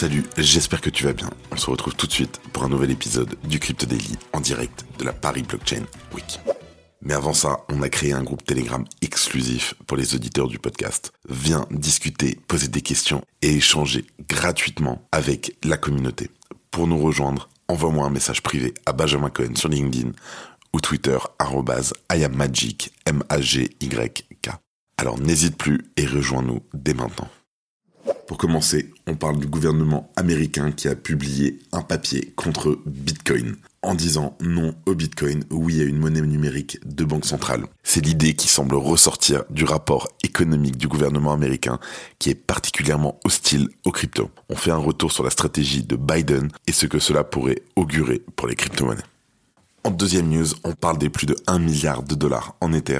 Salut, j'espère que tu vas bien. On se retrouve tout de suite pour un nouvel épisode du Crypto Daily en direct de la Paris Blockchain Week. Mais avant ça, on a créé un groupe Telegram exclusif pour les auditeurs du podcast. Viens discuter, poser des questions et échanger gratuitement avec la communauté. Pour nous rejoindre, envoie-moi un message privé à Benjamin Cohen sur LinkedIn ou Twitter @iammagic M A. Alors n'hésite plus et rejoins-nous dès maintenant. Pour commencer, on parle du gouvernement américain qui a publié un papier contre Bitcoin en disant non au Bitcoin, oui à une monnaie numérique de banque centrale. C'est l'idée qui semble ressortir du rapport économique du gouvernement américain qui est particulièrement hostile aux cryptos. On fait un retour sur la stratégie de Biden et ce que cela pourrait augurer pour les crypto-monnaies. En deuxième news, on parle des plus de 1 milliard de dollars en Ether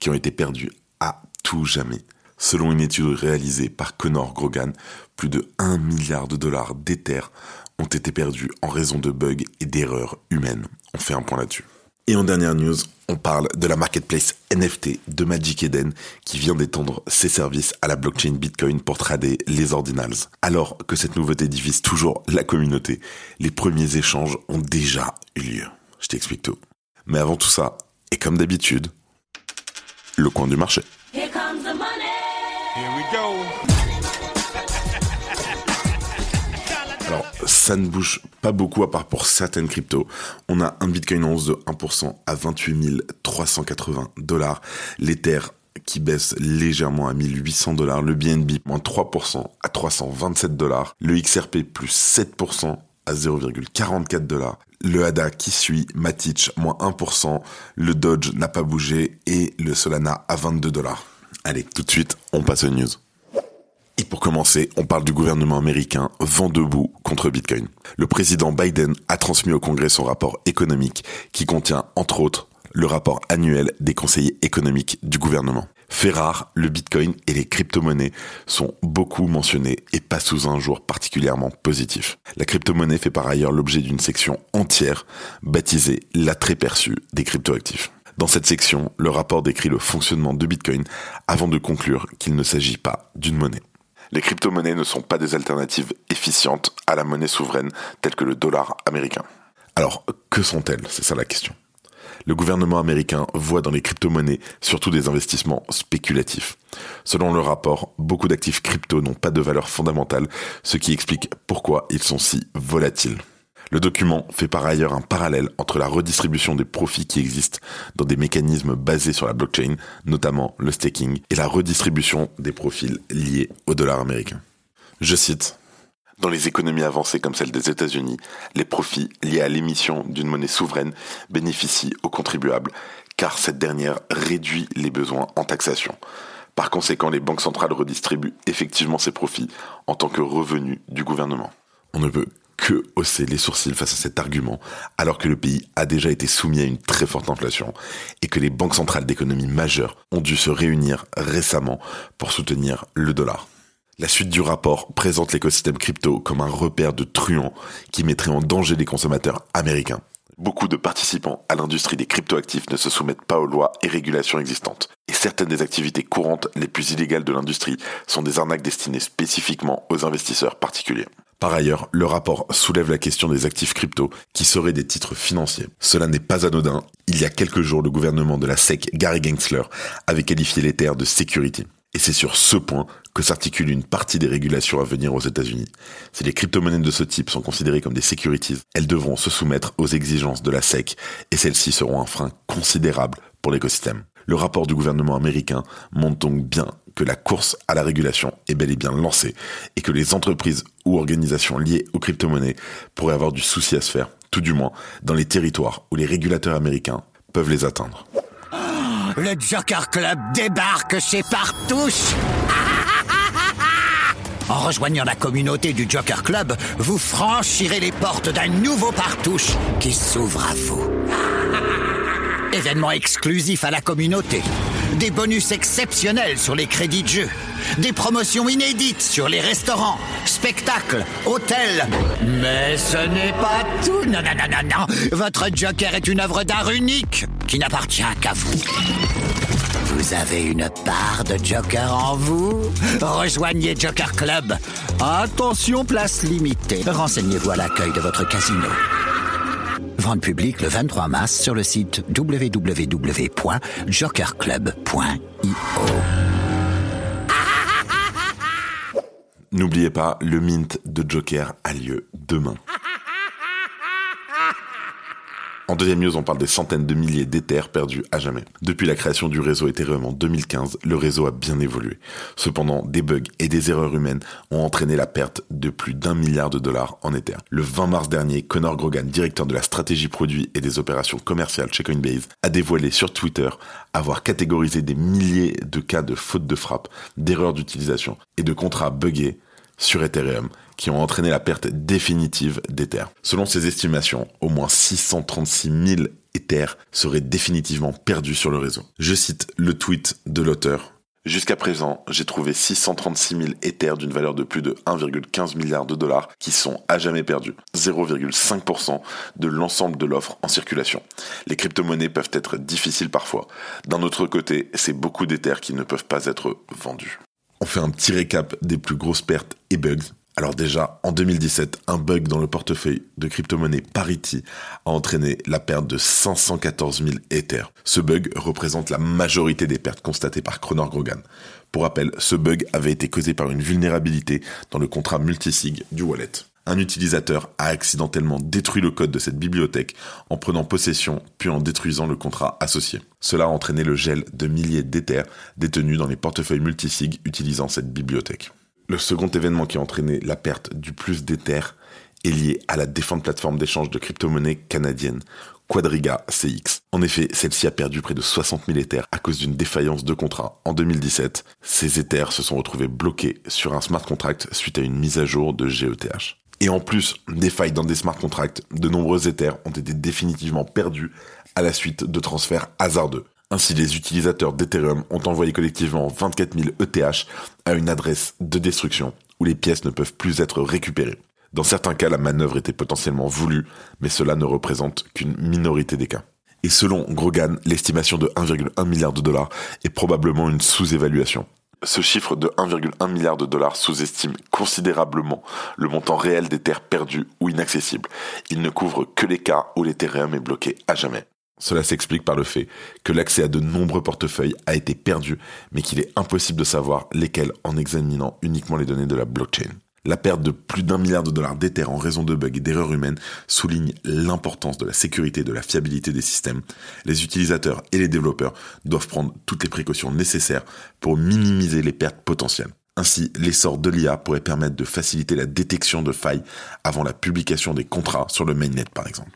qui ont été perdus à tout jamais Selon une étude réalisée par Connor Grogan, plus de 1 milliard de dollars d'Ether ont été perdus en raison de bugs et d'erreurs humaines. On fait un point là-dessus. Et en dernière news, on parle de la marketplace NFT de Magic Eden qui vient d'étendre ses services à la blockchain Bitcoin pour trader les ordinals. Alors que cette nouveauté divise toujours la communauté, les premiers échanges ont déjà eu lieu. Je t'explique tout. Mais avant tout ça, et comme d'habitude, le coin du marché. Alors, ça ne bouge pas beaucoup à part pour certaines cryptos. On a un Bitcoin en hausse de 1% à 28 380 dollars. L'Ether qui baisse légèrement à 1800 dollars. Le BNB moins 3% à 327 dollars. Le XRP plus 7% à 0,44 dollars. Le ADA qui suit, Matic moins 1%, le Dodge n'a pas bougé et le Solana à 22 dollars. Allez, tout de suite, on passe aux news. Et pour commencer, on parle du gouvernement américain vent debout contre Bitcoin. Le président Biden a transmis au Congrès son rapport économique qui contient, entre autres, le rapport annuel des conseillers économiques du gouvernement. Fait rare, le Bitcoin et les crypto-monnaies sont beaucoup mentionnés et pas sous un jour particulièrement positif. La crypto-monnaie fait par ailleurs l'objet d'une section entière baptisée l'attrait perçu des cryptoactifs. Dans cette section, le rapport décrit le fonctionnement de Bitcoin avant de conclure qu'il ne s'agit pas d'une monnaie. Les crypto-monnaies ne sont pas des alternatives efficientes à la monnaie souveraine telle que le dollar américain. Alors, que sont-elles? C'est ça la question. Le gouvernement américain voit dans les crypto-monnaies surtout des investissements spéculatifs. Selon le rapport, beaucoup d'actifs crypto n'ont pas de valeur fondamentale, ce qui explique pourquoi ils sont si volatiles. Le document fait par ailleurs un parallèle entre la redistribution des profits qui existent dans des mécanismes basés sur la blockchain, notamment le staking, et la redistribution des profils liés au dollar américain. Je cite dans les économies avancées comme celle des États-Unis, les profits liés à l'émission d'une monnaie souveraine bénéficient aux contribuables, car cette dernière réduit les besoins en taxation. Par conséquent, les banques centrales redistribuent effectivement ces profits en tant que revenus du gouvernement. On ne peut que hausser les sourcils face à cet argument, alors que le pays a déjà été soumis à une très forte inflation et que les banques centrales d'économie majeures ont dû se réunir récemment pour soutenir le dollar. La suite du rapport présente l'écosystème crypto comme un repère de truands qui mettrait en danger les consommateurs américains. Beaucoup de participants à l'industrie des cryptoactifs ne se soumettent pas aux lois et régulations existantes. Et certaines des activités courantes les plus illégales de l'industrie sont des arnaques destinées spécifiquement aux investisseurs particuliers. Par ailleurs, le rapport soulève la question des actifs crypto qui seraient des titres financiers. Cela n'est pas anodin. Il y a quelques jours, le gouvernement de la SEC, Gary Gensler, avait qualifié l'Ether de security. Et c'est sur ce point que s'articule une partie des régulations à venir aux États-Unis. Si les crypto-monnaies de ce type sont considérées comme des securities, elles devront se soumettre aux exigences de la SEC et celles-ci seront un frein considérable pour l'écosystème. Le rapport du gouvernement américain montre donc bien que la course à la régulation est bel et bien lancée et que les entreprises ou organisations liées aux crypto-monnaies pourraient avoir du souci à se faire, tout du moins dans les territoires où les régulateurs américains peuvent les atteindre. Le Joker Club débarque chez Partouche En rejoignant la communauté du Joker Club, vous franchirez les portes d'un nouveau partouche qui s'ouvre à vous. Événements exclusifs à la communauté, des bonus exceptionnels sur les crédits de jeu, des promotions inédites sur les restaurants, spectacles, hôtels. Mais ce n'est pas tout. Non, non, non, non, non. Votre Joker est une œuvre d'art unique qui n'appartient qu'à vous. Vous avez une part de Joker en vous Rejoignez Joker Club. Attention, place limitée. Renseignez-vous à l'accueil de votre casino. Vente publique le 23 mars sur le site www.jokerclub.io. N'oubliez pas, le mint de Joker a lieu demain. En deuxième news, on parle des centaines de milliers d'Ethers perdus à jamais. Depuis la création du réseau Ethereum en 2015, le réseau a bien évolué. Cependant, des bugs et des erreurs humaines ont entraîné la perte de plus d'un milliard de dollars en Ether. Le 20 mars dernier, Connor Grogan, directeur de la stratégie produit et des opérations commerciales chez Coinbase, a dévoilé sur Twitter avoir catégorisé des milliers de cas de fautes de frappe, d'erreurs d'utilisation et de contrats buggés sur Ethereum qui ont entraîné la perte définitive d'Ether. Selon ses estimations, au moins 636 000 Ether seraient définitivement perdus sur le réseau. Je cite le tweet de l'auteur. Jusqu'à présent, j'ai trouvé 636 000 Ethers d'une valeur de plus de 1,15 milliard de dollars qui sont à jamais perdus. 0,5% de l'ensemble de l'offre en circulation. Les crypto-monnaies peuvent être difficiles parfois. D'un autre côté, c'est beaucoup d'Ethers qui ne peuvent pas être vendus. On fait un petit récap des plus grosses pertes et bugs. Alors déjà, en 2017, un bug dans le portefeuille de crypto-monnaie Parity a entraîné la perte de 514 000 Ethers. Ce bug représente la majorité des pertes constatées par Cronor Grogan. Pour rappel, ce bug avait été causé par une vulnérabilité dans le contrat multisig du wallet un utilisateur a accidentellement détruit le code de cette bibliothèque en prenant possession puis en détruisant le contrat associé. Cela a entraîné le gel de milliers d'Ethers détenus dans les portefeuilles multisig utilisant cette bibliothèque. Le second événement qui a entraîné la perte du plus d'Ethers est lié à la défunte plateforme d'échange de crypto-monnaies canadienne Quadriga CX. En effet, celle-ci a perdu près de 60 000 Ethers à cause d'une défaillance de contrat en 2017. Ces Ethers se sont retrouvés bloqués sur un smart contract suite à une mise à jour de GETH. Et en plus des failles dans des smart contracts, de nombreux Ethers ont été définitivement perdus à la suite de transferts hasardeux. Ainsi, les utilisateurs d'Ethereum ont envoyé collectivement 24 000 ETH à une adresse de destruction où les pièces ne peuvent plus être récupérées. Dans certains cas, la manœuvre était potentiellement voulue, mais cela ne représente qu'une minorité des cas. Et selon Grogan, l'estimation de 1,1 milliard de dollars est probablement une sous-évaluation. Ce chiffre de 1,1 milliard de dollars sous-estime considérablement le montant réel des terres perdues ou inaccessibles. Il ne couvre que les cas où l'Ethereum est bloqué à jamais. Cela s'explique par le fait que l'accès à de nombreux portefeuilles a été perdu, mais qu'il est impossible de savoir lesquels en examinant uniquement les données de la blockchain. La perte de plus d'un milliard de dollars d'Ether en raison de bugs et d'erreurs humaines souligne l'importance de la sécurité et de la fiabilité des systèmes. Les utilisateurs et les développeurs doivent prendre toutes les précautions nécessaires pour minimiser les pertes potentielles. Ainsi, l'essor de l'IA pourrait permettre de faciliter la détection de failles avant la publication des contrats sur le mainnet par exemple.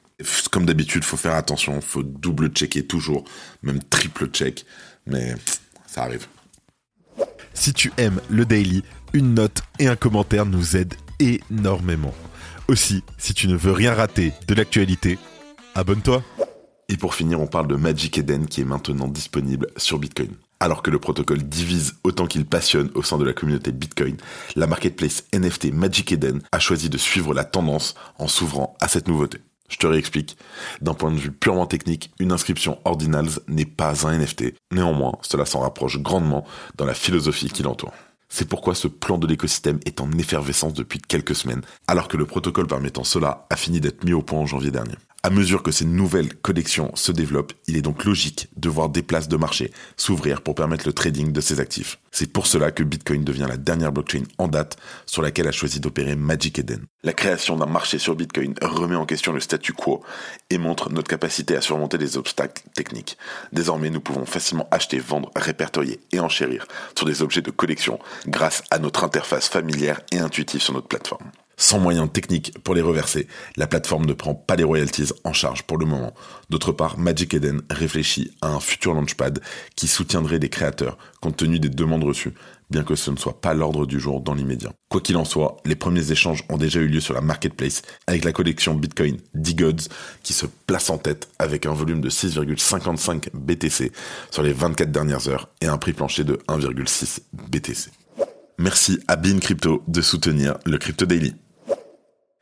Comme d'habitude, faut faire attention, faut double checker toujours, même triple check, mais ça arrive. Si tu aimes le daily, une note et un commentaire nous aident énormément. Aussi, si tu ne veux rien rater de l'actualité, abonne-toi. Et pour finir, on parle de Magic Eden qui est maintenant disponible sur Bitcoin. Alors que le protocole divise autant qu'il passionne au sein de la communauté Bitcoin, la marketplace NFT Magic Eden a choisi de suivre la tendance en s'ouvrant à cette nouveauté. Je te réexplique. D'un point de vue purement technique, une inscription Ordinals n'est pas un NFT. Néanmoins, cela s'en rapproche grandement dans la philosophie qui l'entoure. C'est pourquoi ce plan de l'écosystème est en effervescence depuis quelques semaines, alors que le protocole permettant cela a fini d'être mis au point en janvier dernier. À mesure que ces nouvelles collections se développent, il est donc logique de voir des places de marché s'ouvrir pour permettre le trading de ces actifs. C'est pour cela que Bitcoin devient la dernière blockchain en date sur laquelle a choisi d'opérer Magic Eden. La création d'un marché sur Bitcoin remet en question le statu quo et montre notre capacité à surmonter des obstacles techniques. Désormais, nous pouvons facilement acheter, vendre, répertorier et enchérir sur des objets de collection grâce à notre interface familière et intuitive sur notre plateforme. Sans moyens techniques pour les reverser. La plateforme ne prend pas les royalties en charge pour le moment. D'autre part, Magic Eden réfléchit à un futur launchpad qui soutiendrait les créateurs compte tenu des demandes reçues, bien que ce ne soit pas l'ordre du jour dans l'immédiat. Quoi qu'il en soit, les premiers échanges ont déjà eu lieu sur la marketplace avec la collection Bitcoin D-Gods qui se place en tête avec un volume de 6,55 BTC sur les 24 dernières heures et un prix plancher de 1,6 BTC. Merci à Bean Crypto de soutenir le Crypto Daily.